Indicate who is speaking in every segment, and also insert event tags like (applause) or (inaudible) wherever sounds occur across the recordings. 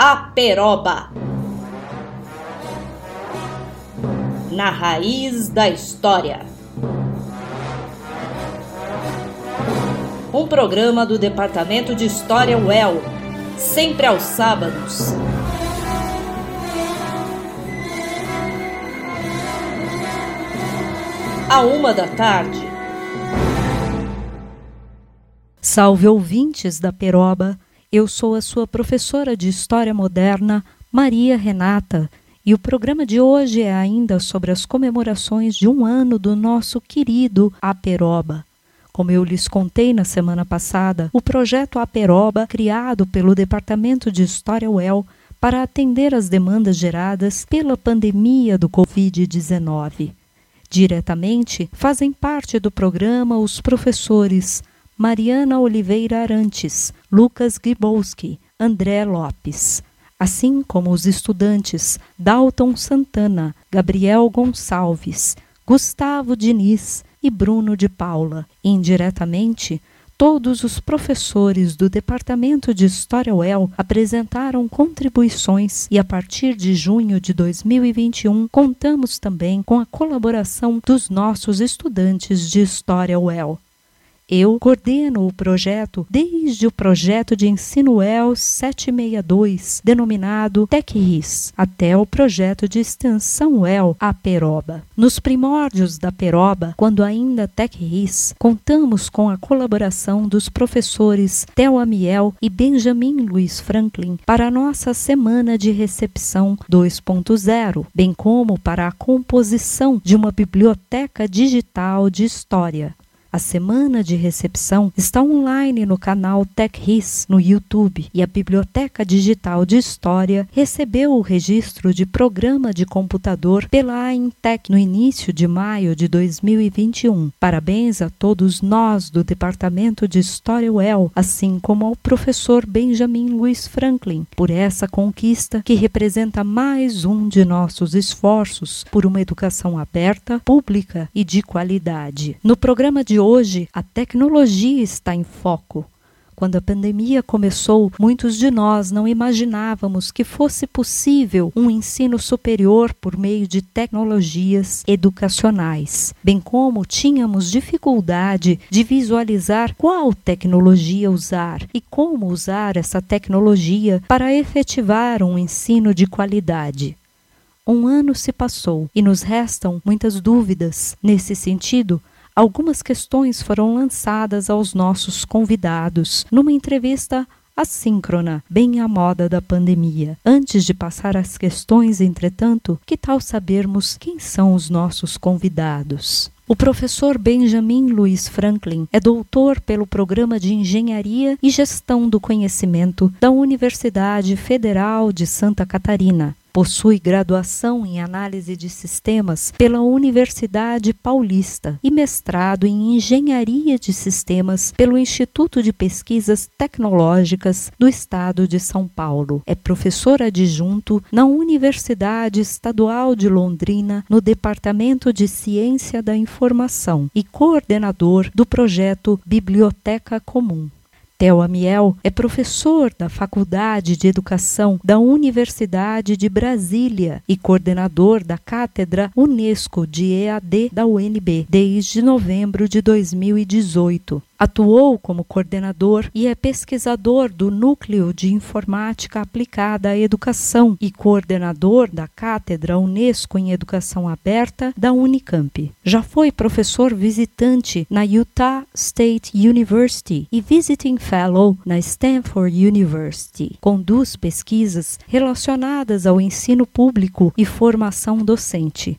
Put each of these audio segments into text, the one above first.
Speaker 1: Aperoba. Na raiz da história. Um programa do Departamento de História UEL, sempre aos sábados. À uma da tarde.
Speaker 2: Salve ouvintes da Peroba! Eu sou a sua professora de História Moderna, Maria Renata, e o programa de hoje é ainda sobre as comemorações de um ano do nosso querido Aperoba. Como eu lhes contei na semana passada, o projeto Aperoba, criado pelo Departamento de História UEL para atender às demandas geradas pela pandemia do Covid-19. Diretamente fazem parte do programa os professores Mariana Oliveira Arantes, Lucas Gribowski, André Lopes, assim como os estudantes Dalton Santana, Gabriel Gonçalves, Gustavo Diniz e Bruno de Paula. Indiretamente, todos os professores do Departamento de História UEL apresentaram contribuições e a partir de junho de 2021 contamos também com a colaboração dos nossos estudantes de História UEL. Eu coordeno o projeto desde o projeto de ensino EL 762, denominado TecRIS, até o projeto de extensão EL Aperoba. Nos primórdios da Peroba, quando ainda TecRIS, contamos com a colaboração dos professores Theo Amiel e Benjamin Luiz Franklin para a nossa semana de recepção 2.0, bem como para a composição de uma biblioteca digital de história. A semana de recepção está online no canal TechRis no YouTube e a Biblioteca Digital de História recebeu o registro de programa de computador pela Intec no início de maio de 2021. Parabéns a todos nós do Departamento de História UEL, assim como ao professor Benjamin Luiz Franklin, por essa conquista que representa mais um de nossos esforços por uma educação aberta, pública e de qualidade. No programa de hoje, a tecnologia está em foco. Quando a pandemia começou, muitos de nós não imaginávamos que fosse possível um ensino superior por meio de tecnologias educacionais, bem como tínhamos dificuldade de visualizar qual tecnologia usar e como usar essa tecnologia para efetivar um ensino de qualidade. Um ano se passou e nos restam muitas dúvidas. Nesse sentido, algumas questões foram lançadas aos nossos convidados numa entrevista assíncrona, bem à moda da pandemia. Antes de passar às questões, entretanto, que tal sabermos quem são os nossos convidados? O professor Benjamin Luiz Franklin é doutor pelo Programa de Engenharia e Gestão do Conhecimento da Universidade Federal de Santa Catarina. Possui graduação em análise de sistemas pela Universidade Paulista e mestrado em engenharia de sistemas pelo Instituto de Pesquisas Tecnológicas do Estado de São Paulo. É professor adjunto na Universidade Estadual de Londrina, no Departamento de Ciência da Informação e coordenador do projeto Biblioteca Comum. Theo Amiel é professor da Faculdade de Educação da Universidade de Brasília e coordenador da Cátedra Unesco de EAD da UNB desde novembro de 2018. Atuou como coordenador e é pesquisador do Núcleo de Informática Aplicada à Educação e coordenador da Cátedra Unesco em Educação Aberta da Unicamp. Já foi professor visitante na Utah State University e Visiting Fellow na Stanford University. Conduz pesquisas relacionadas ao ensino público e formação docente.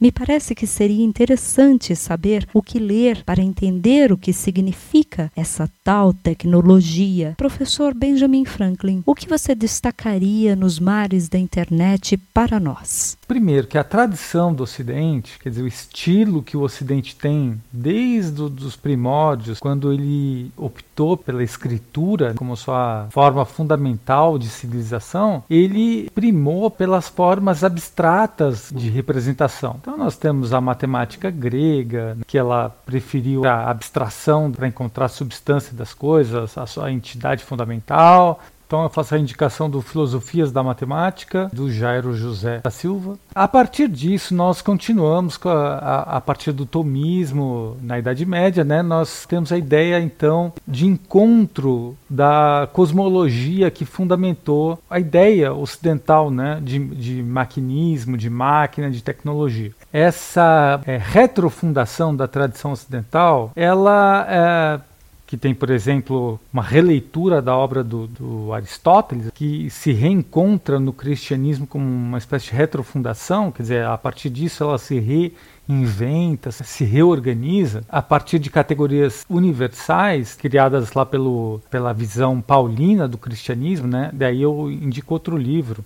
Speaker 2: Me parece que seria interessante saber o que ler para entender o que significa essa tal tecnologia. Professor Benjamin Franklin, o que você destacaria nos mares da internet para nós?
Speaker 3: Primeiro, que a tradição do Ocidente, quer dizer, o estilo que o Ocidente tem desde os primórdios, quando ele optou pela escritura como sua forma fundamental de civilização, ele primou pelas formas abstratas de representação. Então nós temos a matemática grega, que ela preferiu a abstração para encontrar a substância das coisas, a sua entidade fundamental. Então eu faço a indicação do Filosofias da Matemática, do Jairo José da Silva. A partir disso, nós continuamos a, a, a, partir do tomismo na Idade Média, né? Nós temos a ideia então de encontro da cosmologia que fundamentou a ideia ocidental, né? De, de maquinismo, de máquina, de tecnologia. Essa é, retrofundação da tradição ocidental, ela é, que tem, por exemplo, uma releitura da obra do, do, Aristóteles, que se reencontra no cristianismo como uma espécie de retrofundação, quer dizer, a partir disso ela se reinventa, se reorganiza a partir de categorias universais criadas lá pelo, pela visão paulina do cristianismo, né? Daí eu indico outro livro,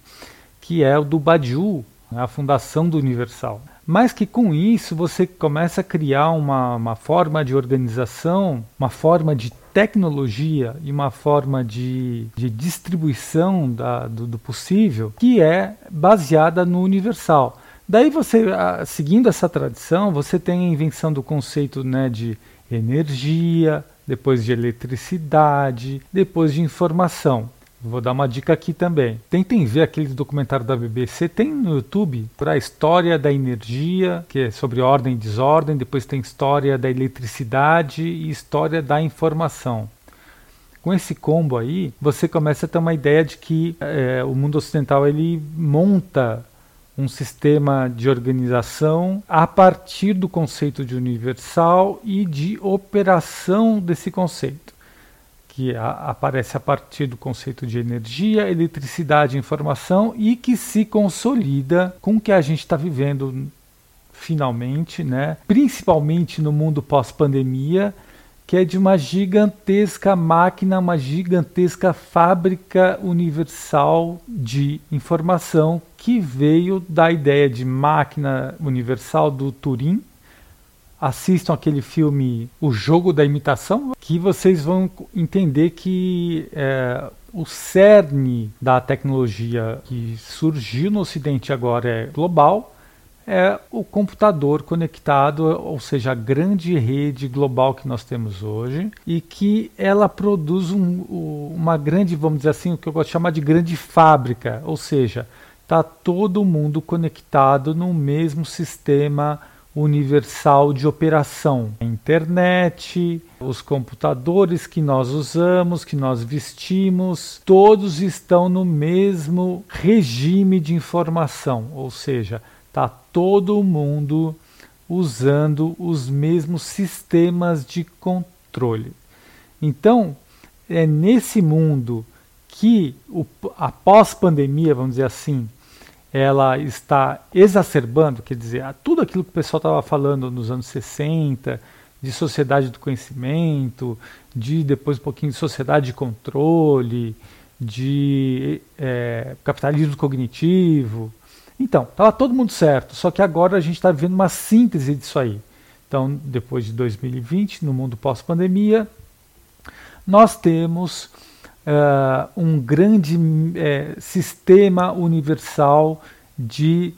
Speaker 3: que é o do Badiou, a fundação do universal mas que com isso você começa a criar uma, uma forma de organização, uma forma de tecnologia e uma forma de, de distribuição da, do, do possível que é baseada no universal. Daí você, seguindo essa tradição, você tem a invenção do conceito né, de energia, depois de eletricidade, depois de informação. Vou dar uma dica aqui também. Tentem ver aquele documentário da BBC. Tem no YouTube para a história da energia, que é sobre ordem e desordem. Depois tem história da eletricidade e história da informação. Com esse combo aí, você começa a ter uma ideia de que é, o mundo ocidental ele monta um sistema de organização a partir do conceito de universal e de operação desse conceito que a, aparece a partir do conceito de energia, eletricidade e informação e que se consolida com o que a gente está vivendo finalmente, né? principalmente no mundo pós-pandemia, que é de uma gigantesca máquina, uma gigantesca fábrica universal de informação que veio da ideia de máquina universal do Turing, assistam aquele filme O Jogo da Imitação, que vocês vão entender que é, o cerne da tecnologia que surgiu no Ocidente agora é global, é o computador conectado, ou seja, a grande rede global que nós temos hoje, e que ela produz um, uma grande, vamos dizer assim, o que eu gosto de chamar de grande fábrica, ou seja, está todo mundo conectado no mesmo sistema universal de operação. A internet, os computadores que nós usamos, que nós vestimos, todos estão no mesmo regime de informação, ou seja, está todo mundo usando os mesmos sistemas de controle. Então, é nesse mundo que o, a pós-pandemia, vamos dizer assim, ela está exacerbando, quer dizer, tudo aquilo que o pessoal estava falando nos anos 60, de sociedade do conhecimento, de depois um pouquinho de sociedade de controle, de é, capitalismo cognitivo. Então, estava todo mundo certo, só que agora a gente está vivendo uma síntese disso aí. Então, depois de 2020, no mundo pós-pandemia, nós temos uh, um grande uh, sistema universal de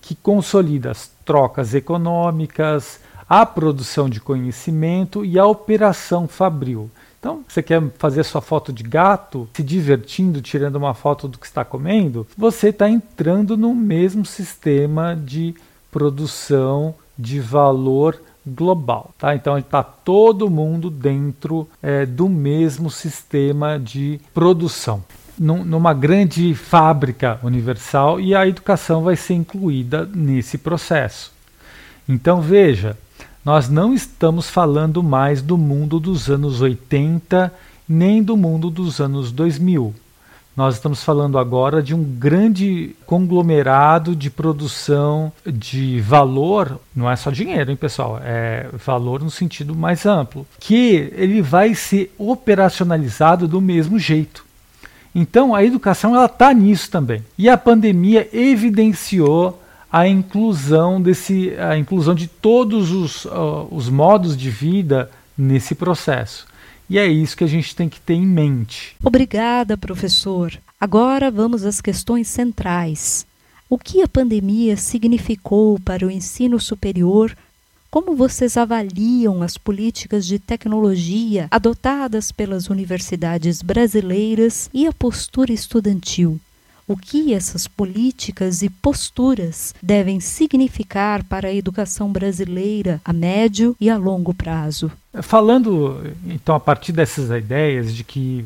Speaker 3: que consolida as trocas econômicas, a produção de conhecimento e a operação fabril. Então, você quer fazer sua foto de gato, se divertindo, tirando uma foto do que está comendo, você está entrando no mesmo sistema de produção de valor global, tá? Então está todo mundo dentro é, do mesmo sistema de produção, num, numa grande fábrica universal e a educação vai ser incluída nesse processo. Então veja, nós não estamos falando mais do mundo dos anos 80 nem do mundo dos anos 2000. Nós estamos falando agora de um grande conglomerado de produção de valor, não é só dinheiro, hein, pessoal? É valor no sentido mais amplo, que ele vai ser operacionalizado do mesmo jeito. Então a educação ela está nisso também. E a pandemia evidenciou a inclusão desse, a inclusão de todos os, uh, os modos de vida nesse processo. E é isso que a gente tem que ter em mente.
Speaker 2: Obrigada, professor. Agora vamos às questões centrais. O que a pandemia significou para o ensino superior como vocês avaliam as políticas de tecnologia adotadas pelas universidades brasileiras e a postura estudantil? O que essas políticas e posturas devem significar para a educação brasileira a médio e a longo prazo?
Speaker 3: Falando, então, a partir dessas ideias de que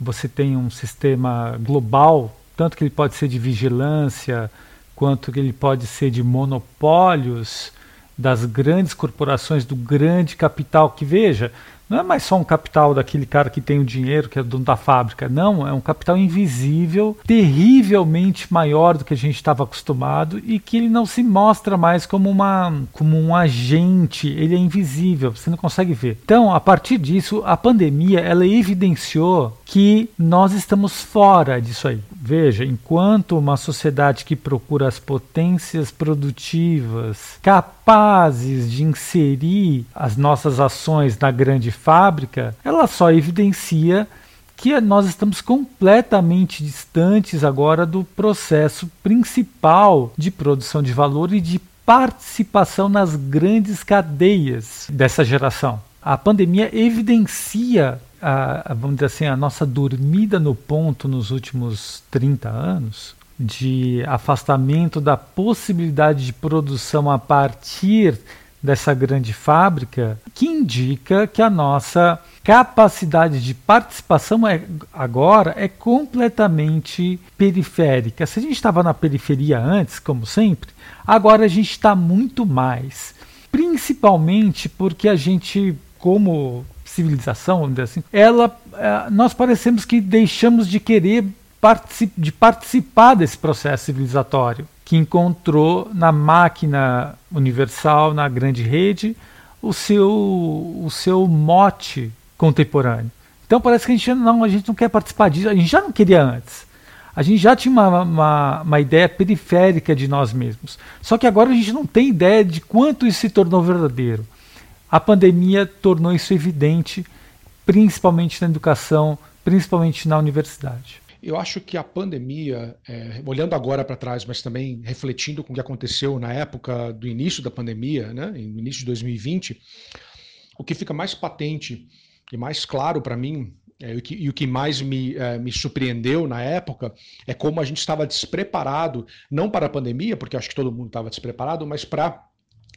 Speaker 3: você tem um sistema global, tanto que ele pode ser de vigilância, quanto que ele pode ser de monopólios das grandes corporações, do grande capital, que veja, não é mais só um capital daquele cara que tem o dinheiro, que é dono da fábrica. Não, é um capital invisível, terrivelmente maior do que a gente estava acostumado e que ele não se mostra mais como, uma, como um agente, ele é invisível, você não consegue ver. Então, a partir disso, a pandemia ela evidenciou que nós estamos fora disso aí. Veja, enquanto uma sociedade que procura as potências produtivas capazes de inserir as nossas ações na grande fábrica, ela só evidencia que nós estamos completamente distantes agora do processo principal de produção de valor e de participação nas grandes cadeias dessa geração. A pandemia evidencia a, vamos dizer assim, a nossa dormida no ponto nos últimos 30 anos, de afastamento da possibilidade de produção a partir dessa grande fábrica, que indica que a nossa capacidade de participação é, agora é completamente periférica. Se a gente estava na periferia antes, como sempre, agora a gente está muito mais. Principalmente porque a gente, como civilização, vamos dizer assim, ela, é, nós parecemos que deixamos de querer particip, de participar desse processo civilizatório que encontrou na máquina universal, na grande rede, o seu, o seu mote contemporâneo. Então parece que a gente não, a gente não quer participar disso, a gente já não queria antes. A gente já tinha uma, uma, uma, ideia periférica de nós mesmos. Só que agora a gente não tem ideia de quanto isso se tornou verdadeiro. A pandemia tornou isso evidente, principalmente na educação, principalmente na universidade.
Speaker 4: Eu acho que a pandemia, é, olhando agora para trás, mas também refletindo com o que aconteceu na época do início da pandemia, né, no início de 2020, o que fica mais patente e mais claro para mim é, e, o que, e, o que, mais me, é, me surpreendeu na época é como a gente estava despreparado, não para a pandemia, porque acho que todo mundo estava despreparado, mas para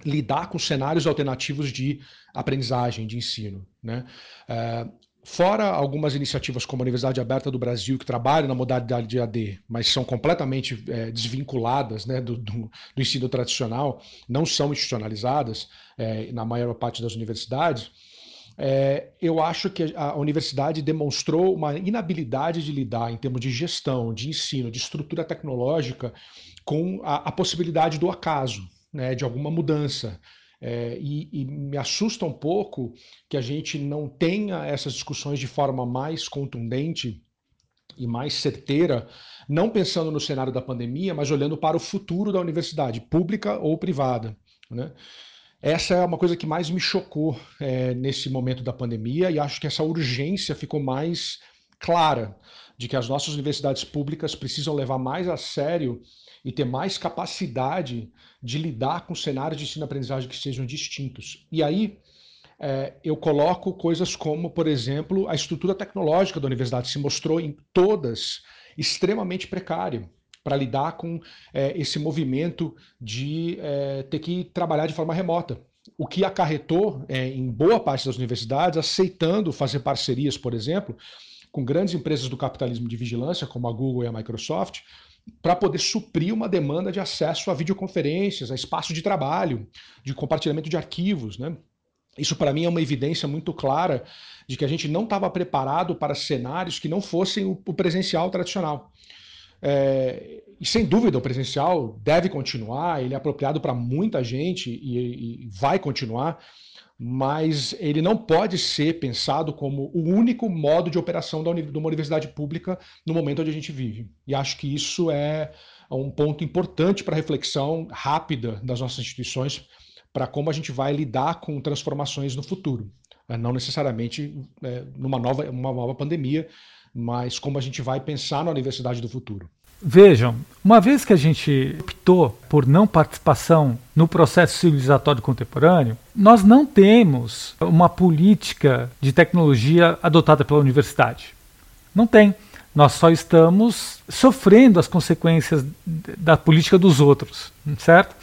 Speaker 4: lidar com cenários alternativos de aprendizagem, de ensino. Né? É, fora algumas iniciativas como a Universidade Aberta do Brasil, que trabalham na modalidade de AD, mas são completamente é, desvinculadas né, do, do, do, ensino tradicional, não são institucionalizadas é, na maior parte das universidades, é, eu acho que a universidade demonstrou uma inabilidade de lidar em termos de gestão, de ensino, de estrutura tecnológica com a, a possibilidade do acaso né, de alguma mudança. É, e, e, me assusta um pouco que a gente não tenha essas discussões de forma mais contundente e mais certeira, não pensando no cenário da pandemia, mas olhando para o futuro da universidade, pública ou privada. Né? Essa é uma coisa que mais me chocou é, nesse momento da pandemia e acho que essa urgência ficou mais clara de que as nossas universidades públicas precisam levar mais a sério e ter mais capacidade de lidar com cenários de ensino-aprendizagem que sejam distintos. E aí é, eu coloco coisas como, por exemplo, a estrutura tecnológica da universidade se mostrou em todas extremamente precária para lidar com é, esse movimento de é, ter que trabalhar de forma remota. O que acarretou, é, em boa parte das universidades, aceitando fazer parcerias, por exemplo, com grandes empresas do capitalismo de vigilância, como a Google e a Microsoft, para poder suprir uma demanda de acesso a videoconferências, a espaço de trabalho, de compartilhamento de arquivos. Né? Isso, para mim, é uma evidência muito clara de que a gente não estava preparado para cenários que não fossem o, presencial tradicional. É, e sem dúvida, o presencial deve continuar, ele é apropriado para muita gente e, e vai continuar mas ele não pode ser pensado como o único modo de operação de uma universidade pública no momento onde a gente vive. E acho que isso é um ponto importante para a reflexão rápida das nossas instituições para como a gente vai lidar com transformações no futuro. É, não necessariamente é, numa nova, uma nova pandemia, mas como a gente vai pensar na universidade do futuro.
Speaker 3: Vejam, uma vez que a gente optou por não participação no processo civilizatório contemporâneo, nós não temos uma política de tecnologia adotada pela universidade. Não tem. Nós só estamos sofrendo as consequências da política dos outros, certo?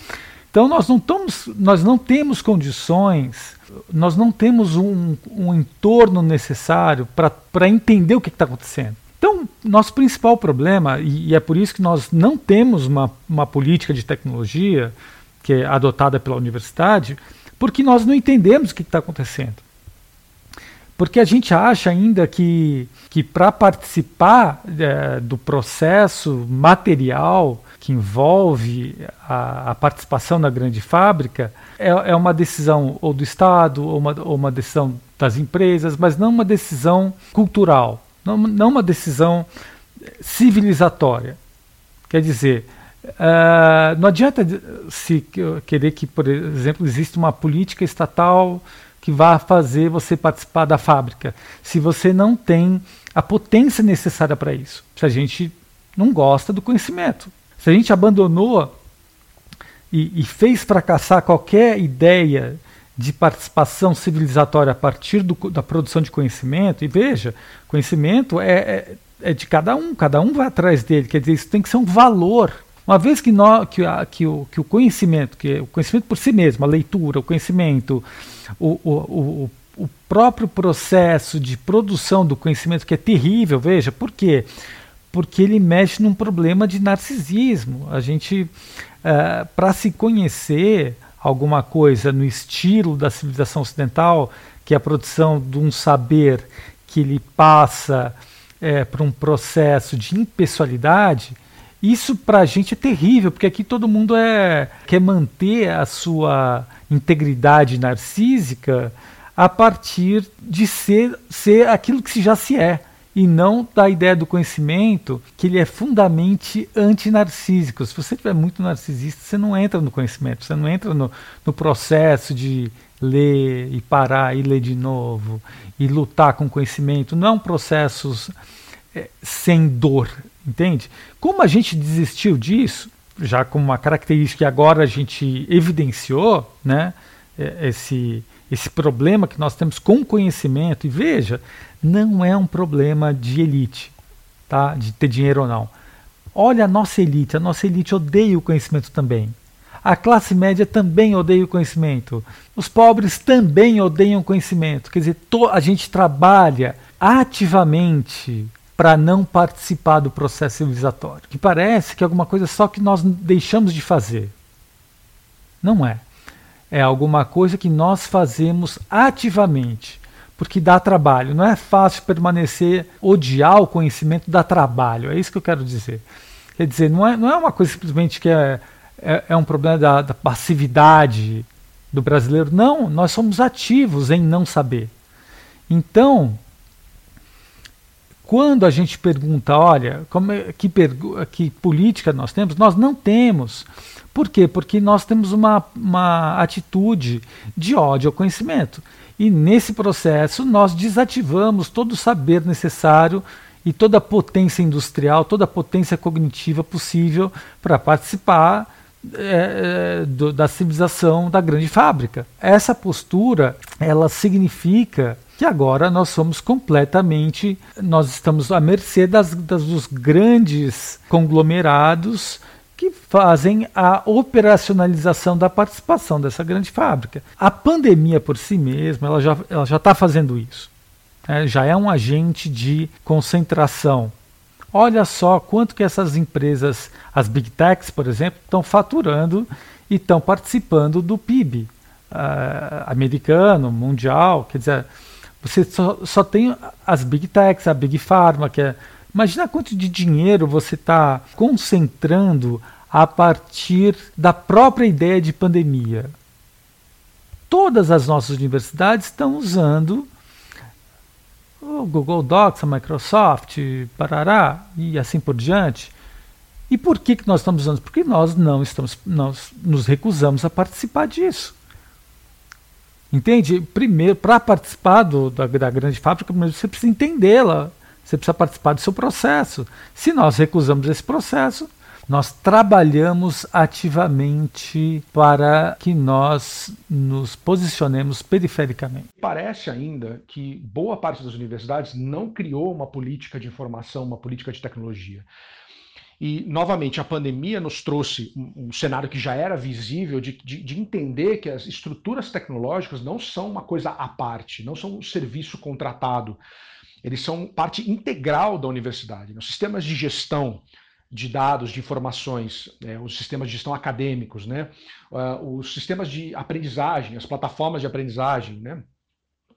Speaker 3: Então nós não, estamos, nós não temos condições, nós não temos um, um entorno necessário para entender o que está acontecendo. Então, nosso principal problema, e, e, é por isso que nós não temos uma, uma política de tecnologia que é adotada pela universidade, porque nós não entendemos o que está acontecendo. Porque a gente acha ainda que, que para participar é, do processo material que envolve a, a, participação na grande fábrica é, é uma decisão ou do Estado ou uma, ou uma decisão das empresas, mas não uma decisão cultural não, não uma decisão civilizatória. Quer dizer, uh, não adianta se querer que, por exemplo, exista uma política estatal que vá fazer você participar da fábrica, se você não tem a potência necessária para isso. Se a gente não gosta do conhecimento. Se a gente abandonou e, e fez fracassar qualquer ideia de participação civilizatória a partir do, da produção de conhecimento, e veja, conhecimento é, é, é, de cada um, cada um vai atrás dele, quer dizer, isso tem que ser um valor. Uma vez que, que, a, que, o, que o conhecimento, que o conhecimento por si mesmo, a leitura, o conhecimento, o, o, o, o próprio processo de produção do conhecimento, que é terrível, veja, por quê? Porque ele mexe num problema de narcisismo. A gente, eh, para se conhecer, alguma coisa no estilo da civilização ocidental, que é a produção de um saber que ele passa é, por um processo de impessoalidade, isso para a gente é terrível, porque aqui todo mundo é, quer manter a sua integridade narcísica a partir de ser, ser aquilo que já se é e não da ideia do conhecimento que ele é fundamentalmente antinarcísico. Se você tiver muito narcisista, você não entra no conhecimento, você não entra no, no processo de ler e parar e ler de novo e lutar com conhecimento. Não é um processo é, sem dor, entende? Como a gente desistiu disso, já como uma característica que agora a gente evidenciou, né, é, esse, esse problema que nós temos com conhecimento, e veja, não é um problema de elite, tá? de ter dinheiro ou não. Olha a nossa elite, a nossa elite odeia o conhecimento também. A classe média também odeia o conhecimento. Os pobres também odeiam o conhecimento. Quer dizer, a gente trabalha ativamente para não participar do processo civilizatório. Que parece que é alguma coisa só que nós deixamos de fazer. Não é. É alguma coisa que nós fazemos ativamente porque dá trabalho. Não é fácil permanecer, odiar o conhecimento dá trabalho. É isso que eu quero dizer. Quer dizer, não é, não é uma coisa simplesmente que é, é, é um problema da, da passividade do brasileiro. Não, nós somos ativos em não saber. Então, quando a gente pergunta, olha, como é, que, que política nós temos, nós não temos. Por quê? Porque nós temos uma, uma atitude de ódio ao conhecimento. E nesse processo nós desativamos todo o saber necessário e toda a potência industrial, toda a potência cognitiva possível para participar é, do, da civilização da grande fábrica. Essa postura, ela significa que agora nós somos completamente, nós estamos à mercê das, das dos grandes conglomerados que fazem a operacionalização da participação dessa grande fábrica. A pandemia por si mesma, ela já ela já está fazendo isso. É, já é um agente de concentração. Olha só quanto que essas empresas, as big techs, por exemplo, estão faturando e estão participando do PIB uh, ah, americano, mundial. Quer dizer, você só, só tem as big techs, a big pharma, que é Imagina quanto de dinheiro você está concentrando a partir da própria ideia de pandemia. Todas as nossas universidades estão usando o Google Docs, a Microsoft, Parará e assim por diante. E por que, que nós estamos usando? Porque nós não estamos, nós nos recusamos a participar disso. Entende? Primeiro, para participar do, da, da grande fábrica, primeiro você precisa entendê-la Você precisa participar do seu processo. Se nós recusamos esse processo, nós trabalhamos ativamente para que nós nos posicionemos perifericamente.
Speaker 4: Parece ainda que boa parte das universidades não criou uma política de informação, uma política de tecnologia. E, novamente, a pandemia nos trouxe um, cenário que já era visível de, de, de, entender que as estruturas tecnológicas não são uma coisa à parte, não são um serviço contratado. Eles são parte integral da universidade. Os sistemas de gestão, de dados, de informações, né, os sistemas de gestão acadêmicos, né, uh, os sistemas de aprendizagem, as plataformas de aprendizagem, né,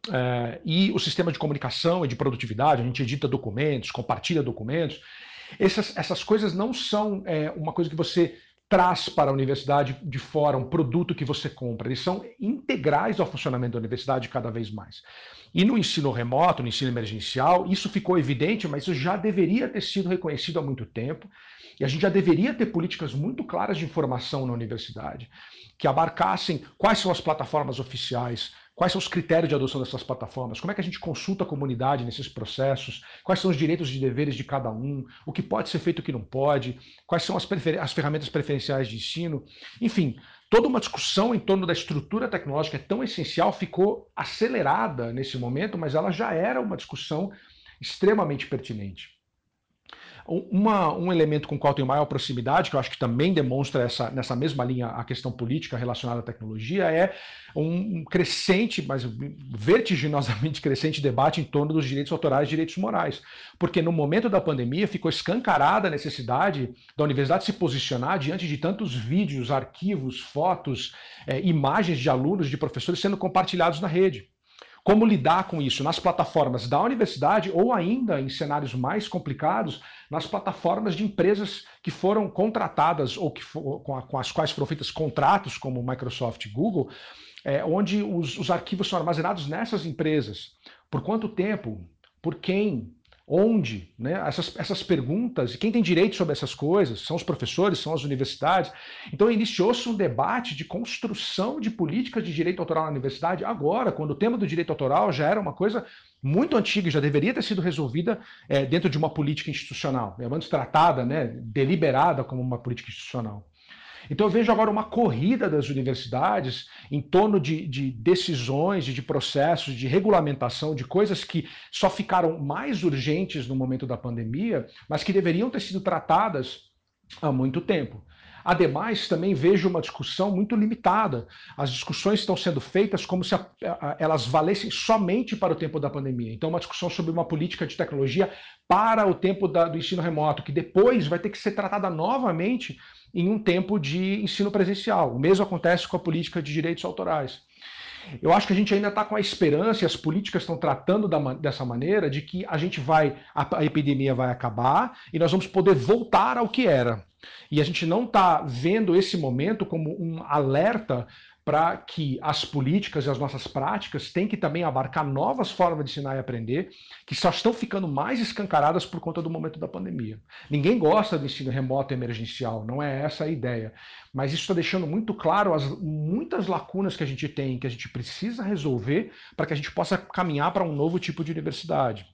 Speaker 4: uh, e o sistema de comunicação e de produtividade, a gente edita documentos, compartilha documentos. Essas, essas coisas não são é, uma coisa que você traz para a universidade de fora, um produto que você compra. Eles são integrais ao funcionamento da universidade cada vez mais. E no ensino remoto, no ensino emergencial, isso ficou evidente, mas isso já deveria ter sido reconhecido há muito tempo. E a gente já deveria ter políticas muito claras de informação na universidade, que abarcassem quais são as plataformas oficiais, Quais são os critérios de adoção dessas plataformas? Como é que a gente consulta a comunidade nesses processos? Quais são os direitos e deveres de cada um? O que pode ser feito e o que não pode? Quais são as, as ferramentas preferenciais de ensino? Enfim, toda uma discussão em torno da estrutura tecnológica é tão essencial, ficou acelerada nesse momento, mas ela já era uma discussão extremamente pertinente. Uma, um elemento com o qual tenho maior proximidade, que eu acho que também demonstra essa, nessa mesma linha a questão política relacionada à tecnologia, é um crescente, mas vertiginosamente (laughs) crescente debate em torno dos direitos autorais e direitos morais. Porque no momento da pandemia ficou escancarada a necessidade da universidade se posicionar diante de tantos vídeos, arquivos, fotos, é, imagens de alunos, de professores sendo compartilhados na rede. Como lidar com isso nas plataformas da universidade ou ainda em cenários mais complicados, nas plataformas de empresas que foram contratadas ou que for, com, a, com, as quais foram feitos contratos, como Microsoft e Google, é, onde os, os arquivos são armazenados nessas empresas. Por quanto tempo? Por quem? Onde, né? Essas, essas perguntas, e quem tem direito sobre essas coisas, são os professores, são as universidades. Então iniciou-se um debate de construção de políticas de direito autoral na universidade agora, quando o tema do direito autoral já era uma coisa muito antiga já deveria ter sido resolvida é, dentro de uma política institucional, é antes tratada, né, deliberada como uma política institucional. Então eu vejo agora uma corrida das universidades em torno de, de decisões de processos de regulamentação de coisas que só ficaram mais urgentes no momento da pandemia, mas que deveriam ter sido tratadas há muito tempo. Ademais, também vejo uma discussão muito limitada. As discussões estão sendo feitas como se a, a, elas valessem somente para o tempo da pandemia. Então, uma discussão sobre uma política de tecnologia para o tempo da, do ensino remoto, que depois vai ter que ser tratada novamente em um tempo de ensino presencial. O mesmo acontece com a política de direitos autorais. Eu acho que a gente ainda está com a esperança, e as políticas estão tratando da, dessa maneira, de que a gente vai, a, a epidemia vai acabar e nós vamos poder voltar ao que era. E a gente não está vendo esse momento como um alerta para que as políticas e as nossas práticas têm que também abarcar novas formas de ensinar e aprender, que só estão ficando mais escancaradas por conta do momento da pandemia. Ninguém gosta do ensino remoto emergencial, não é essa a ideia. Mas isso está deixando muito claro as muitas lacunas que a gente tem, que a gente precisa resolver para que a gente possa caminhar para um novo tipo de universidade.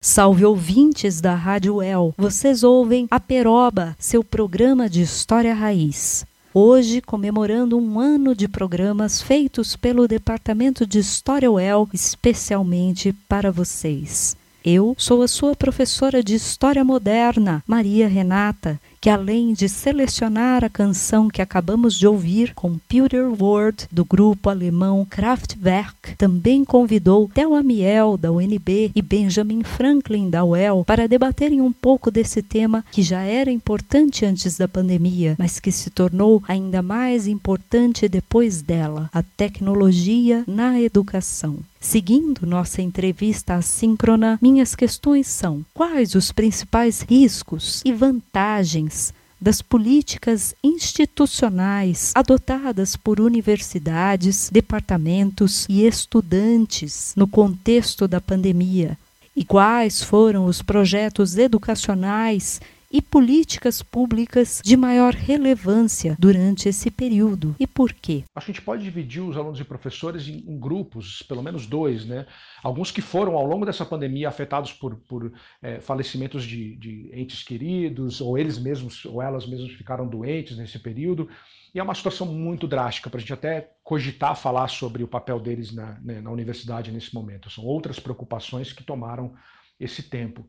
Speaker 2: Salve ouvintes da Rádio El. Vocês ouvem A Peroba, seu programa de história raiz. Hoje, comemorando um ano de programas feitos pelo Departamento de História UEL especialmente para vocês. Eu sou a sua professora de História Moderna, Maria Renata, que além de selecionar a canção que acabamos de ouvir, Computer World, do grupo alemão Kraftwerk, também convidou Theo Amiel, da UNB, e Benjamin Franklin, da UEL, para debaterem um pouco desse tema que já era importante antes da pandemia, mas que se tornou ainda mais importante depois dela, a tecnologia na educação. Seguindo nossa entrevista assíncrona, minhas questões são: quais os principais riscos e vantagens das políticas institucionais adotadas por universidades, departamentos e estudantes no contexto da pandemia? E quais foram os projetos educacionais e políticas públicas de maior relevância durante esse período e por quê?
Speaker 4: A gente pode dividir os alunos e professores em, em grupos, pelo menos dois, né? Alguns que foram ao longo dessa pandemia afetados por, por é, falecimentos de, de entes queridos, ou eles mesmos, ou elas mesmas ficaram doentes nesse período. E é uma situação muito drástica para a gente até cogitar falar sobre o papel deles na, né, na universidade nesse momento. São outras preocupações que tomaram esse tempo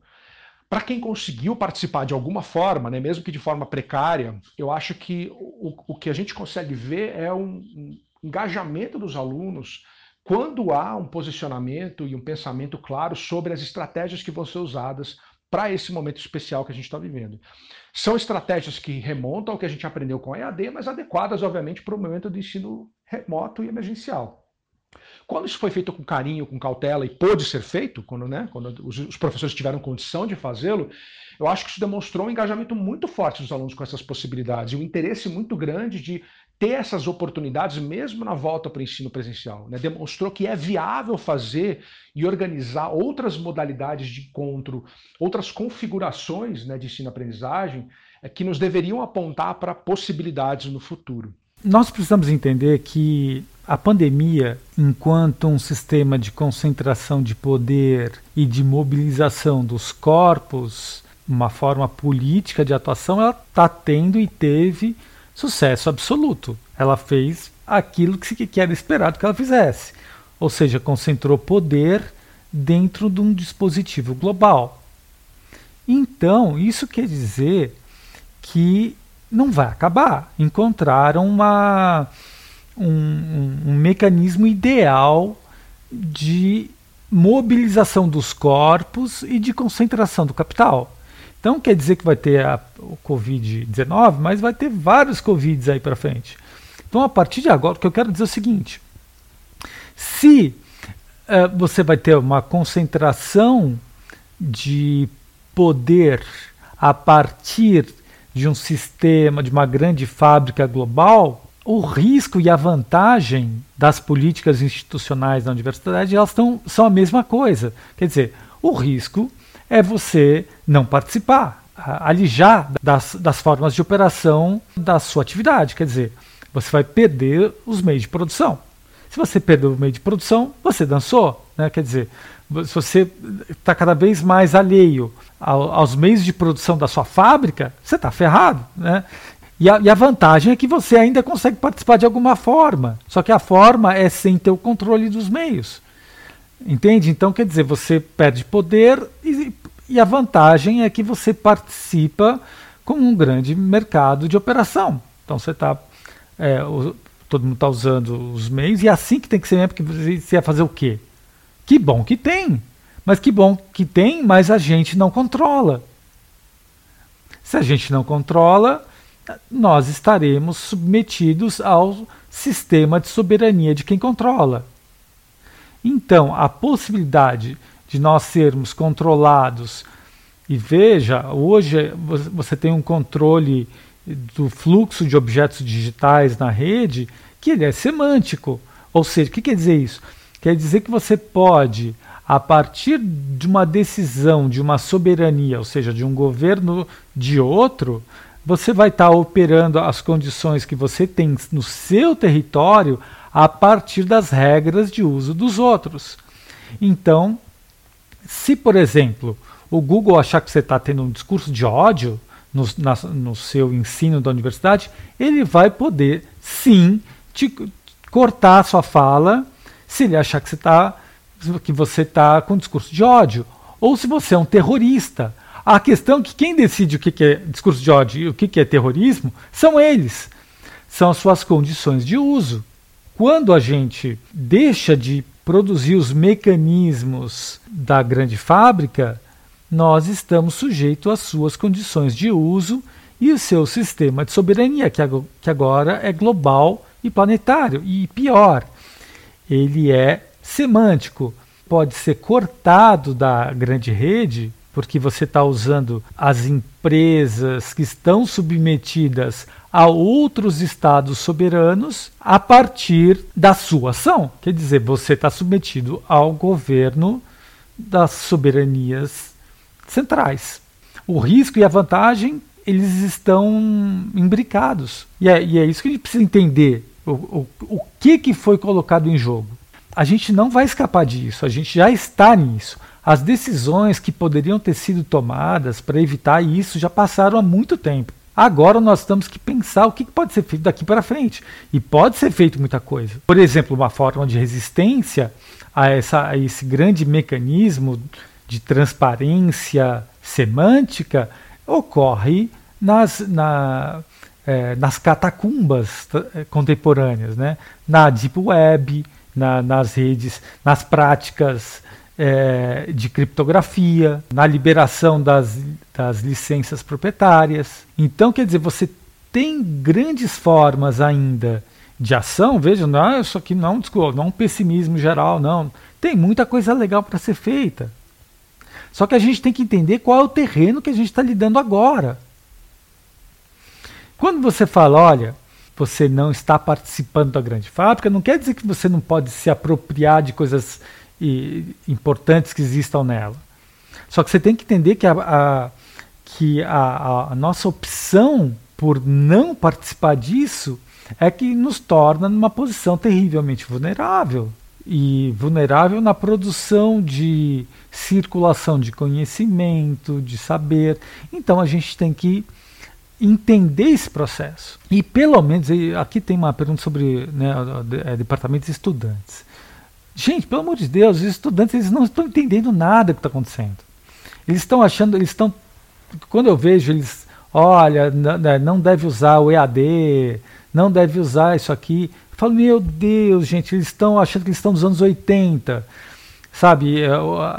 Speaker 4: para quem conseguiu participar de alguma forma, né, mesmo que de forma precária, eu acho que o, o que a gente consegue ver é um, um engajamento dos alunos quando há um posicionamento e um pensamento claro sobre as estratégias que vão ser usadas para esse momento especial que a gente está vivendo. São estratégias que remontam ao que a gente aprendeu com a EAD, mas adequadas, obviamente, para o momento do ensino remoto e emergencial. Quando isso foi feito com carinho, com cautela e pôde ser feito, quando, né, quando os, os professores tiveram condição de fazê-lo, eu acho que isso demonstrou um engajamento muito forte dos alunos com essas possibilidades e um interesse muito grande de ter essas oportunidades mesmo na volta para o ensino presencial. Né? Demonstrou que é viável fazer e organizar outras modalidades de encontro, outras configurações né, de ensino-aprendizagem é, que nos deveriam apontar para possibilidades no futuro.
Speaker 3: Nós precisamos entender que a pandemia, enquanto um sistema de concentração de poder e de mobilização dos corpos, uma forma política de atuação, ela está tendo e teve sucesso absoluto. Ela fez aquilo que era esperado que ela fizesse, ou seja, concentrou poder dentro de um dispositivo global. Então, isso quer dizer que não vai acabar. Encontraram uma, um, um, um mecanismo ideal de mobilização dos corpos e de concentração do capital. Então quer dizer que vai ter a, o Covid-19, mas vai ter vários Covids aí para frente. Então a partir de agora, o que eu quero dizer é o seguinte: se uh, você vai ter uma concentração de poder a partir de um sistema, de uma grande fábrica global, o risco e a vantagem das políticas institucionais da universidade elas tão, são a mesma coisa. Quer dizer, o risco é você não participar, alijar das, das formas de operação da sua atividade. Quer dizer, você vai perder os meios de produção. Se você perdeu o meio de produção, você dançou. Né? Quer dizer, se você está cada vez mais alheio aos meios de produção da sua fábrica, você está ferrado. Né? E a, e a, vantagem é que você ainda consegue participar de alguma forma. Só que a forma é sem ter o controle dos meios. Entende? Então, quer dizer, você perde poder e, e a vantagem é que você participa com um grande mercado de operação. Então, você está. É, todo mundo está usando os meios, e é assim que tem que ser, porque você ia fazer o quê? Que bom que tem, mas que bom que tem, mas a gente não controla. Se a gente não controla, nós estaremos submetidos ao sistema de soberania de quem controla. Então, a possibilidade de nós sermos controlados, e veja, hoje você tem um controle do fluxo de objetos digitais na rede, que ele é semântico. Ou seja, o que quer dizer isso? Quer dizer que você pode, a partir de uma decisão de uma soberania, ou seja, de um governo de outro, você vai estar operando as condições que você tem no seu território a partir das regras de uso dos outros. Então, se, por exemplo, o Google achar que você está tendo um discurso de ódio no, na, no seu ensino da universidade, ele vai poder sim te cortar a sua fala se ele achar que você está que você está com discurso de ódio ou se você é um terrorista. A questão é que quem decide o que é discurso de ódio e o que é terrorismo são eles. São as suas condições de uso. Quando a gente deixa de produzir os mecanismos da grande fábrica, nós estamos sujeitos às suas condições de uso e o seu sistema de soberania, que agora é global e planetário. E pior, ele é semântico. Pode ser cortado da grande rede, porque você está usando as empresas que estão submetidas a outros estados soberanos a partir da sua ação. Quer dizer, você está submetido ao governo das soberanias centrais. O risco e a vantagem, eles estão imbricados. E é, e é isso que a gente precisa entender. O, o, o que, que foi colocado em jogo? A gente não vai escapar disso, a gente já está nisso. As decisões que poderiam ter sido tomadas para evitar isso já passaram há muito tempo. Agora nós temos que pensar o que pode ser feito daqui para frente. E pode ser feito muita coisa. Por exemplo, uma forma de resistência a, essa, a esse grande mecanismo de transparência semântica ocorre nas, na, é, nas catacumbas é, contemporâneas, né? na Deep Web, na, nas redes, nas práticas é, de criptografia, na liberação das, das licenças proprietárias. Então, quer dizer, você tem grandes formas ainda de ação. Veja, não, é isso aqui não, não é um pessimismo geral, não. Tem muita coisa legal para ser feita. Só que a gente tem que entender qual é o terreno que a gente está lidando agora. Quando você fala, olha, você não está participando da grande fábrica, não quer dizer que você não pode se apropriar de coisas e, importantes que existam nela. Só que você tem que entender que a, a que a, a, nossa opção por não participar disso é que nos torna numa posição terrivelmente vulnerável e vulnerável na produção de circulação de conhecimento, de saber. Então a gente tem que entender esse processo. E pelo menos, aqui tem uma pergunta sobre né, é, departamentos de estudantes. Gente, pelo amor de Deus, os estudantes eles não estão entendendo nada que está acontecendo. Eles estão achando, eles estão. Quando eu vejo eles, olha, né, não deve usar o EAD, não deve usar isso aqui. Eu falo, meu Deus, gente, eles estão achando que eles estão nos anos 80. Sabe, é,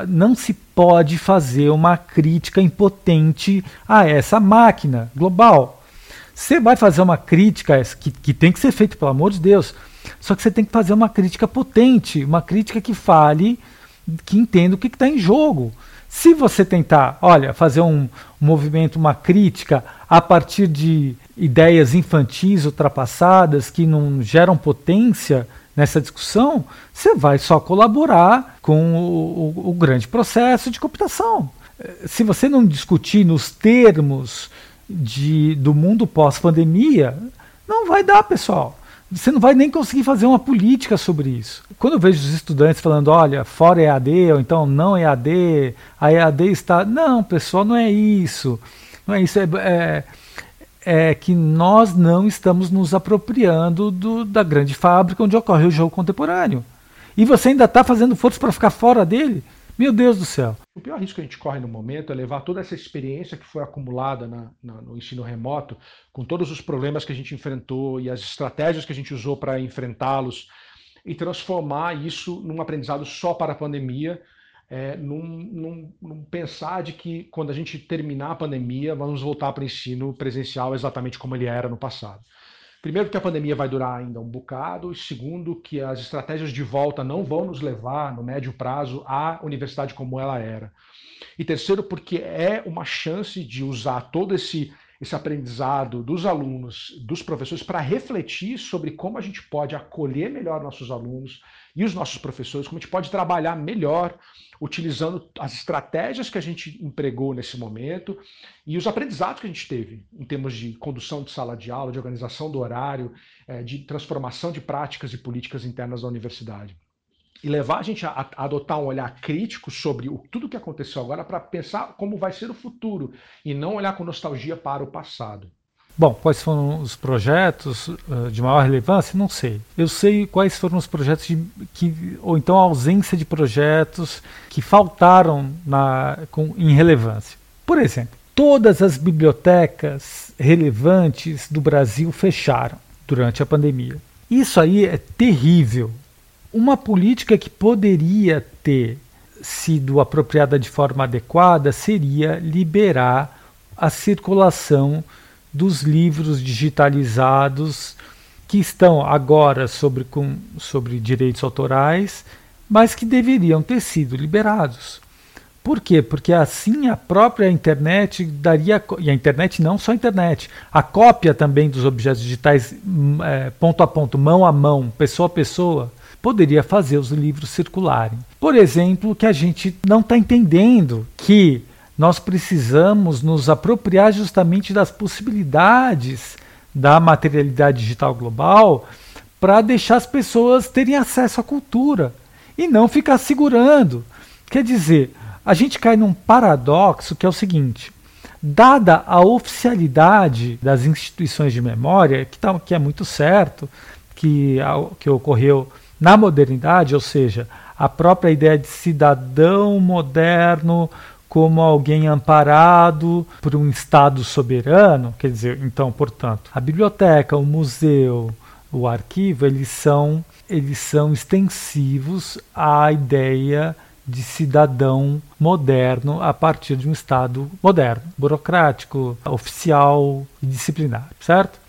Speaker 3: não se pode fazer uma crítica impotente a essa máquina global. Você vai fazer uma crítica que, que tem que ser feita, pelo amor de Deus, só que você tem que fazer uma crítica potente, uma crítica que fale, que entenda o que está em jogo. Se você tentar, olha, fazer um, um movimento, uma crítica a partir de ideias infantis ultrapassadas que não geram potência, nessa discussão, você vai só colaborar com o, o, o grande processo de computação. Se você não discutir nos termos de, do mundo pós-pandemia, não vai dar, pessoal. Você não vai nem conseguir fazer uma política sobre isso. Quando eu vejo os estudantes falando, olha, fora EAD, ou então não EAD, a EAD está. Não, pessoal, não é isso. Não é isso. É, é, é que nós não estamos nos apropriando do, da grande fábrica onde ocorre o jogo contemporâneo. E você ainda está fazendo força para ficar fora dele? Meu Deus do céu.
Speaker 4: O pior risco que a gente corre no momento é levar toda essa experiência que foi acumulada na, na, no ensino remoto, com todos os problemas que a gente enfrentou e as estratégias que a gente usou para enfrentá-los, e transformar isso num aprendizado só para a pandemia, é, num, num, num, pensar de que quando a gente terminar a pandemia, vamos voltar para o ensino presencial exatamente como ele era no passado. Primeiro, que a pandemia vai durar ainda um bocado, e segundo, que as estratégias de volta não vão nos levar, no médio prazo, à universidade como ela era. E terceiro, porque é uma chance de usar todo esse, esse aprendizado dos alunos, dos professores, para refletir sobre como a gente pode acolher melhor nossos alunos e os nossos professores, como a gente pode trabalhar melhor utilizando as estratégias que a gente empregou nesse momento e os aprendizados que a gente teve em termos de condução de sala de aula, de organização do horário, eh, de transformação de práticas e políticas internas da universidade. E levar a gente a, a adotar um olhar crítico sobre o, tudo que aconteceu agora para pensar como vai ser o futuro e não olhar com nostalgia para o passado.
Speaker 3: Bom, quais foram os projetos uh, de maior relevância? Não sei. Eu sei quais foram os projetos de, que, ou então a ausência de projetos que faltaram na, com, em relevância. Por exemplo, todas as bibliotecas relevantes do Brasil fecharam durante a pandemia. Isso aí é terrível. Uma política que poderia ter sido apropriada de forma adequada seria liberar a circulação dos livros digitalizados que estão agora sobre, com, sobre direitos autorais, mas que deveriam ter sido liberados. Por quê? Porque assim a própria internet daria. E a internet não só a internet, a cópia também dos objetos digitais, hum, é, ponto a ponto, mão a mão, pessoa a pessoa, poderia fazer os livros circularem. Por exemplo, que a gente não está entendendo que nós precisamos nos apropriar justamente das possibilidades da materialidade digital global para deixar as pessoas terem acesso à cultura e não ficar segurando. Quer dizer, a gente cai num paradoxo que é o seguinte: dada a oficialidade das instituições de memória, que, tá, que é muito certo, que, que ocorreu na modernidade, ou seja, a própria ideia de cidadão moderno como alguém amparado por um Estado soberano, quer dizer, então, portanto, a biblioteca, o museu, o arquivo, eles são, eles são extensivos à ideia de cidadão moderno a partir de um Estado moderno, burocrático, oficial e disciplinar, certo?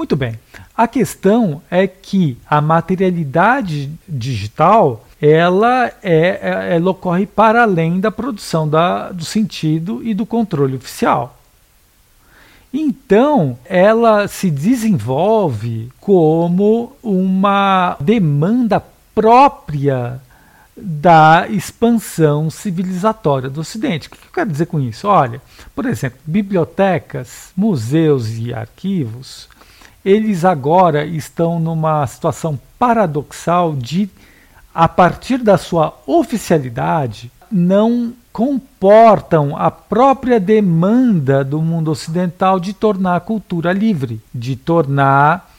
Speaker 3: Muito bem. A questão é que a materialidade digital ela, é, é, ela ocorre para além da produção da, do sentido e do controle oficial. Então, ela se desenvolve como uma demanda própria da expansão civilizatória do Ocidente. O que eu quero dizer com isso? Olha, por exemplo, bibliotecas, museus e arquivos, eles agora estão numa situação paradoxal de, a partir da sua oficialidade, não comportam a própria demanda do mundo ocidental de tornar a cultura livre, de tornar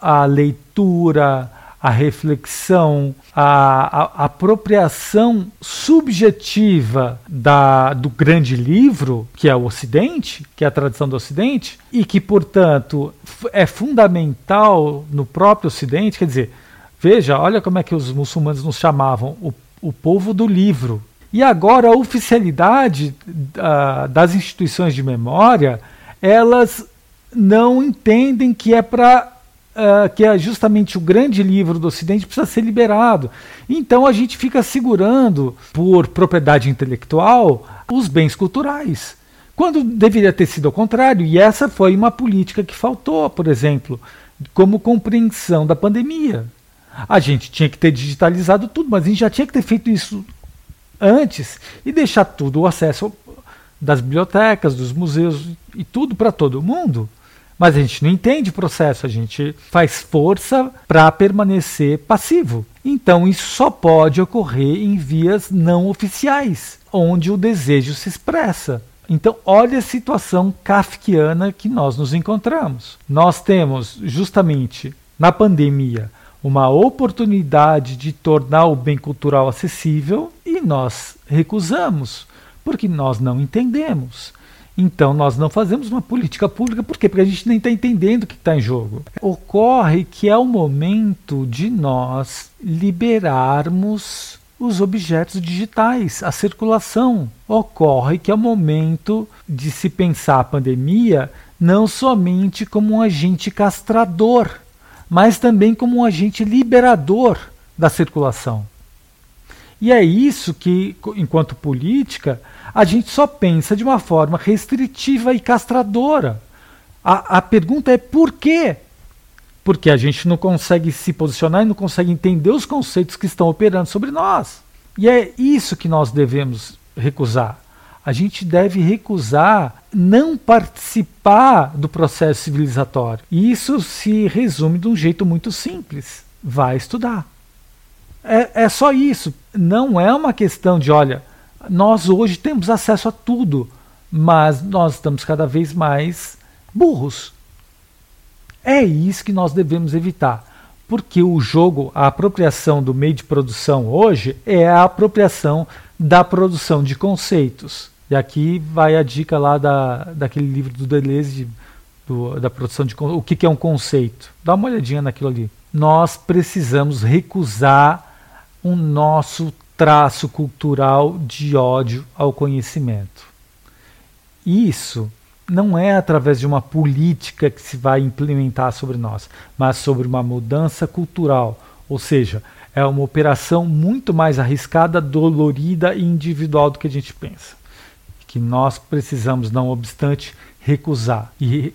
Speaker 3: a leitura, a reflexão, a, a, apropriação subjetiva da, do grande livro, que é o Ocidente, que é a tradição do Ocidente, e que, portanto, é fundamental no próprio Ocidente. Quer dizer, veja, olha como é que os muçulmanos nos chamavam, o, o povo do livro. E agora a oficialidade uh, das instituições de memória, elas não entendem que é para uh, que é justamente o grande livro do Ocidente, precisa ser liberado. Então a gente fica segurando, por propriedade intelectual, os bens culturais. Quando deveria ter sido ao contrário, e essa foi uma política que faltou, por exemplo, como compreensão da pandemia. A gente tinha que ter digitalizado tudo, mas a gente já tinha que ter feito isso antes e deixar tudo o acesso das bibliotecas, dos museus e tudo para todo mundo. Mas a gente não entende o processo, a gente faz força para permanecer passivo. Então isso só pode ocorrer em vias não oficiais, onde o desejo se expressa. Então, olha a situação kafkiana que nós nos encontramos. Nós temos, justamente na pandemia, uma oportunidade de tornar o bem cultural acessível e nós recusamos, porque nós não entendemos. Então nós não fazemos uma política pública, por quê? Porque a gente nem está entendendo o que está em jogo. Ocorre que é o momento de nós liberarmos os objetos digitais, a circulação. Ocorre que é o momento de se pensar a pandemia não somente como um agente castrador, mas também como um agente liberador da circulação. E é isso que, enquanto política, a gente só pensa de uma forma restritiva e castradora. A, a pergunta é por quê? Porque a gente não consegue se posicionar e não consegue entender os conceitos que estão operando sobre nós. E é isso que nós devemos recusar. A gente deve recusar não participar do processo civilizatório. E isso se resume de um jeito muito simples: vai estudar. É, é só isso. Não é uma questão de, olha, nós hoje temos acesso a tudo, mas nós estamos cada vez mais burros. É isso que nós devemos evitar. Porque o jogo, a apropriação do meio de produção hoje é a apropriação da produção de conceitos. E aqui vai a dica lá da, daquele livro do Deleuze, do, da produção de o que, que é um conceito. Dá uma olhadinha naquilo ali. Nós precisamos recusar o nosso traço cultural de ódio ao conhecimento. Isso não é através de uma política que se vai implementar sobre nós, mas sobre uma mudança cultural, ou seja, é uma operação muito mais arriscada, dolorida e individual do que a gente pensa. Que nós precisamos, não obstante, recusar e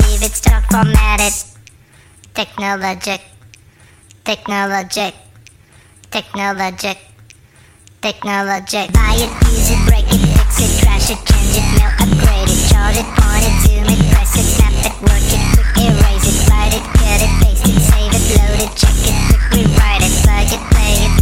Speaker 5: leave it, start, format it. Technologic, technologic, technologic, technologic. Buy it, use it, break it, fix it, trash it, change it, melt, upgrade it, charge it, point it, zoom it, press it, snap it, work it, quick erase it, write it, cut it, paste it, save it, load it, check it, quick rewrite it, plug it, play it,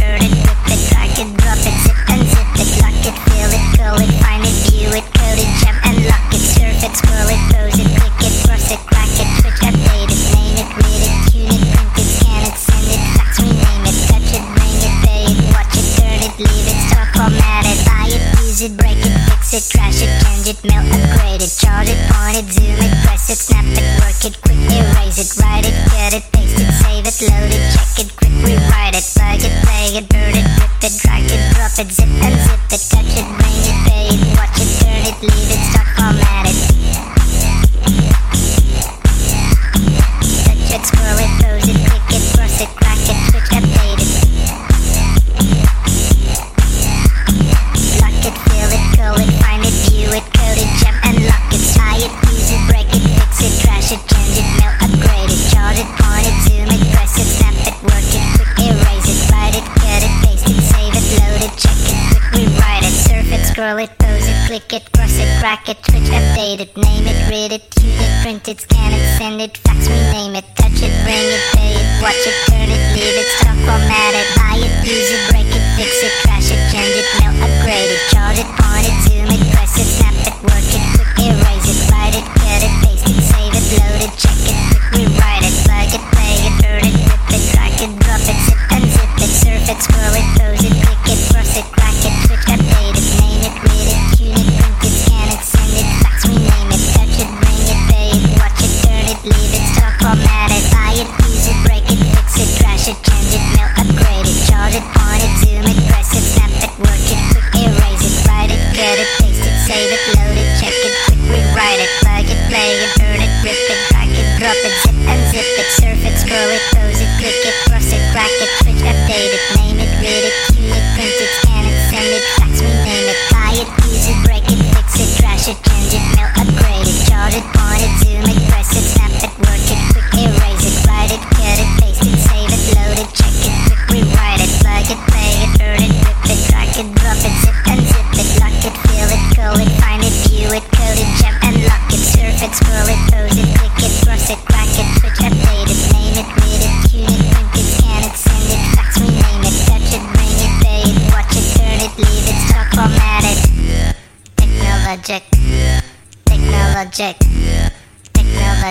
Speaker 5: break it, fix it, trash it, change it, melt, upgrade it, charge it, point it, zoom it, press it, snap it, work it, quick erase it, write it, cut it, paste it, save it, load it, check it, quick rewrite it, plug it, play it, burn it, rip it, drag it, drop it, zip unzip it, touch it, bring it, pay it, watch it, turn it, leave it, start, format scroll it, pose it, click it, cross it, crack it, switch, update it, name it, read it, tune it, print it, scan it, send it, fax, rename it, touch it, bring it, pay it, watch it, turn it, leave it, stop, format it, buy it, use it, break it, fix it, crash it, change it, melt, upgrade it, charge it, point it, zoom it, press it, snap it, work it, quick erase it, write it, cut it, paste it, save it, load it, check it,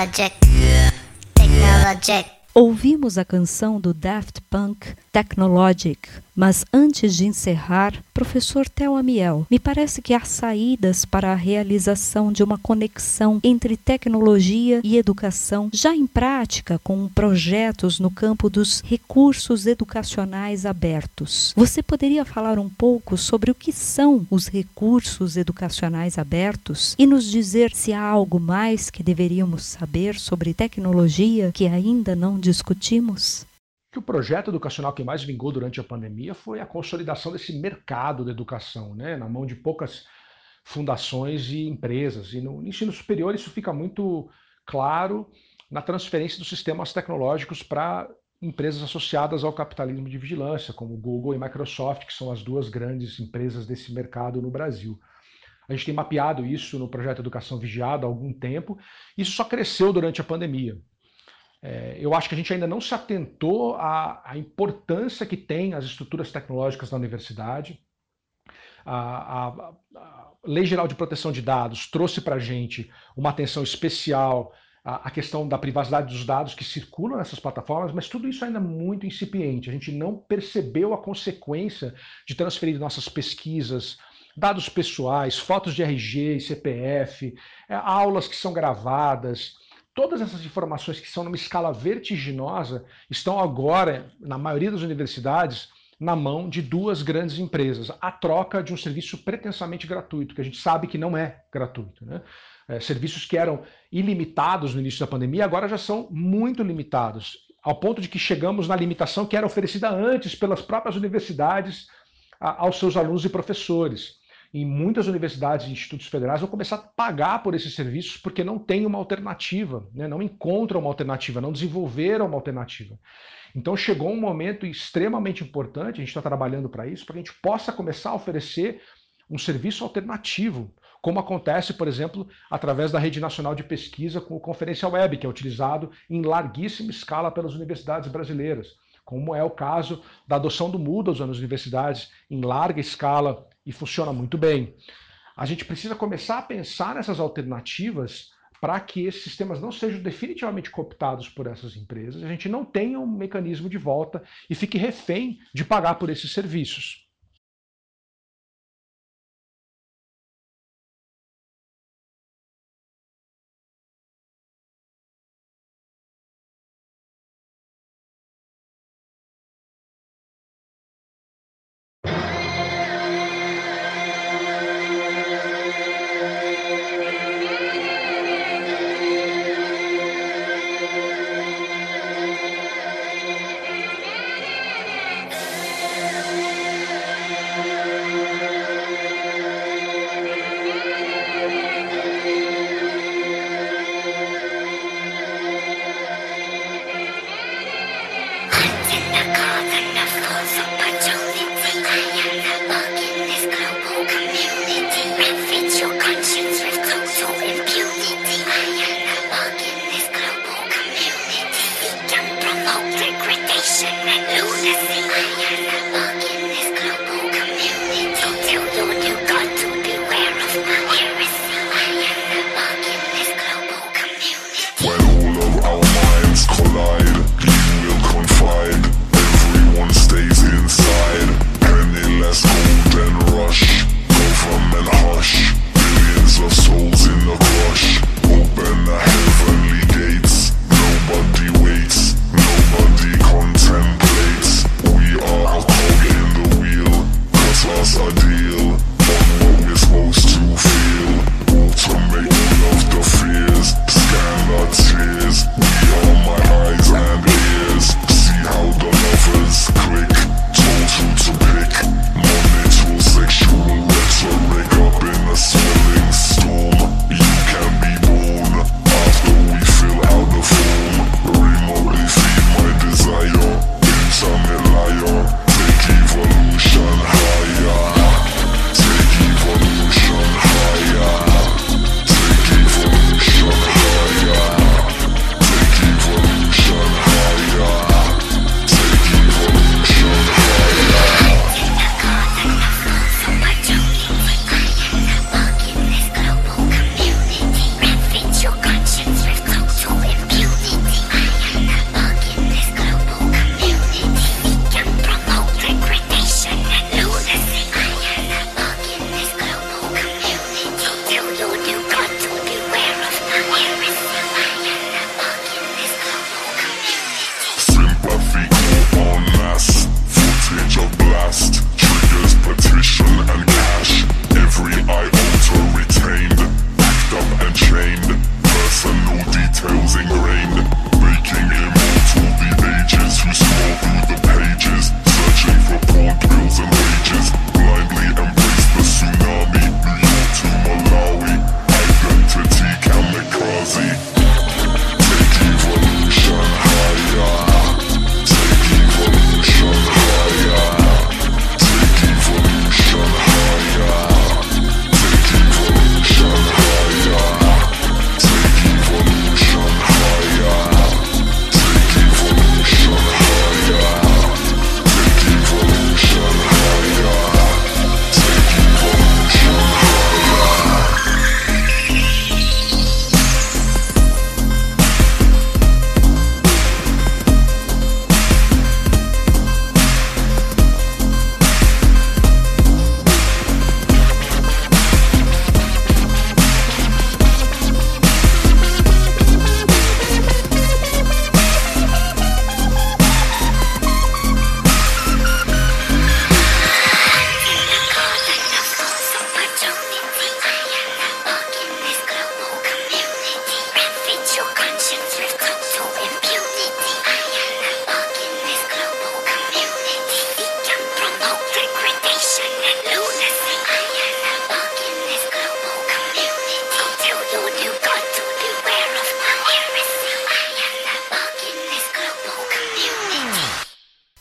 Speaker 5: Technologic. Technologic.
Speaker 2: Ouvimos a canção do Daft Punk Technologic, mas antes de encerrar, professor Theo Amiel, me parece que há saídas para a realização de uma conexão entre tecnologia e educação, já em prática com projetos no campo dos recursos educacionais abertos. Você poderia falar um pouco sobre o que são os recursos educacionais abertos e nos dizer se há algo mais que deveríamos saber sobre tecnologia que ainda não discutimos?
Speaker 4: Que o projeto educacional que mais vingou durante a pandemia foi a consolidação desse mercado da educação, né, na mão de poucas fundações e empresas. E no ensino superior isso fica muito claro na transferência dos sistemas tecnológicos para empresas associadas ao capitalismo de vigilância, como Google e Microsoft, que são as duas grandes empresas desse mercado no Brasil. A gente tem mapeado isso no projeto Educação Vigiada há algum tempo. Isso só cresceu durante a pandemia. É, eu acho que a gente ainda não se atentou à, à, importância que tem as estruturas tecnológicas na universidade. A, a, a Lei Geral de Proteção de Dados trouxe para a gente uma atenção especial à questão da privacidade dos dados que circulam nessas plataformas, mas tudo isso ainda é muito incipiente. A gente não percebeu a consequência de transferir nossas pesquisas, dados pessoais, fotos de RG e CPF, é, aulas que são gravadas, todas essas informações que são numa escala vertiginosa estão agora, na maioria das universidades, na mão de duas grandes empresas, a troca de um serviço pretensamente gratuito, que a gente sabe que não é gratuito. Né? É, serviços que eram ilimitados no início da pandemia agora já são muito limitados, ao ponto de que chegamos na limitação que era oferecida antes pelas próprias universidades a, aos seus alunos e professores em muitas universidades e institutos federais vão começar a pagar por esses serviços porque não tem uma alternativa, né? não encontram uma alternativa, não desenvolveram uma alternativa. Então chegou um momento extremamente importante, a gente está trabalhando para isso, para que a gente possa começar a oferecer um serviço alternativo, como acontece, por exemplo, através da Rede Nacional de Pesquisa com o Conferência Web, que é utilizado em larguíssima escala pelas universidades brasileiras, como é o caso da adoção do Moodle nas universidades em larga escala e funciona muito bem. A gente precisa começar a pensar nessas alternativas para que esses sistemas não sejam definitivamente cooptados por essas empresas, a gente não tenha um mecanismo de volta e fique refém de pagar por esses serviços.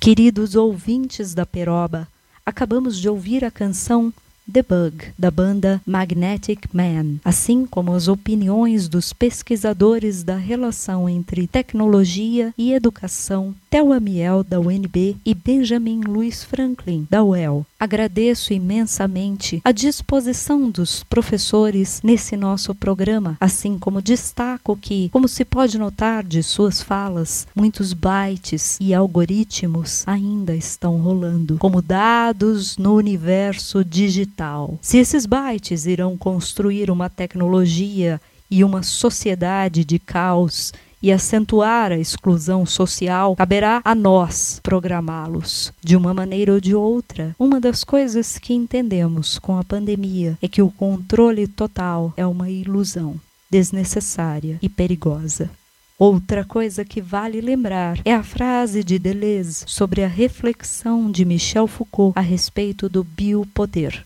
Speaker 2: Queridos ouvintes da Peroba, acabamos de ouvir a canção The Bug, da banda Magnetic Man, assim como as opiniões dos pesquisadores da relação entre tecnologia e educação, Theo Amiel, da UNB, e Benjamin Louis Franklin, da UEL. Agradeço imensamente a disposição dos professores nesse nosso programa, assim como destaco que, como se pode notar de suas falas, muitos bytes e algoritmos ainda estão rolando como dados no universo digital. Se esses bytes irão construir uma tecnologia e uma sociedade de caos e acentuar a exclusão social, caberá a nós programá-los. De uma maneira ou de outra, uma das coisas que entendemos com a pandemia é que o controle total é uma ilusão desnecessária e perigosa. Outra coisa que vale lembrar é a frase de Deleuze sobre a reflexão de Michel Foucault a respeito do biopoder.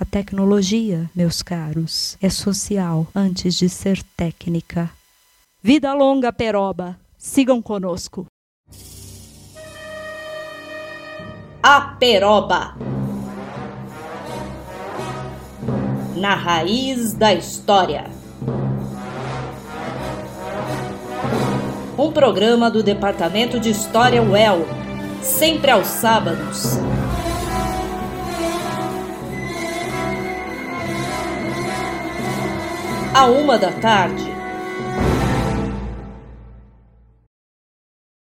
Speaker 2: A tecnologia, meus caros, é social antes de ser técnica. Vida longa, Peroba! Sigam conosco!
Speaker 1: A Peroba. Na raiz da história. Um programa do Departamento de História UEL, sempre aos sábados. À uma da tarde.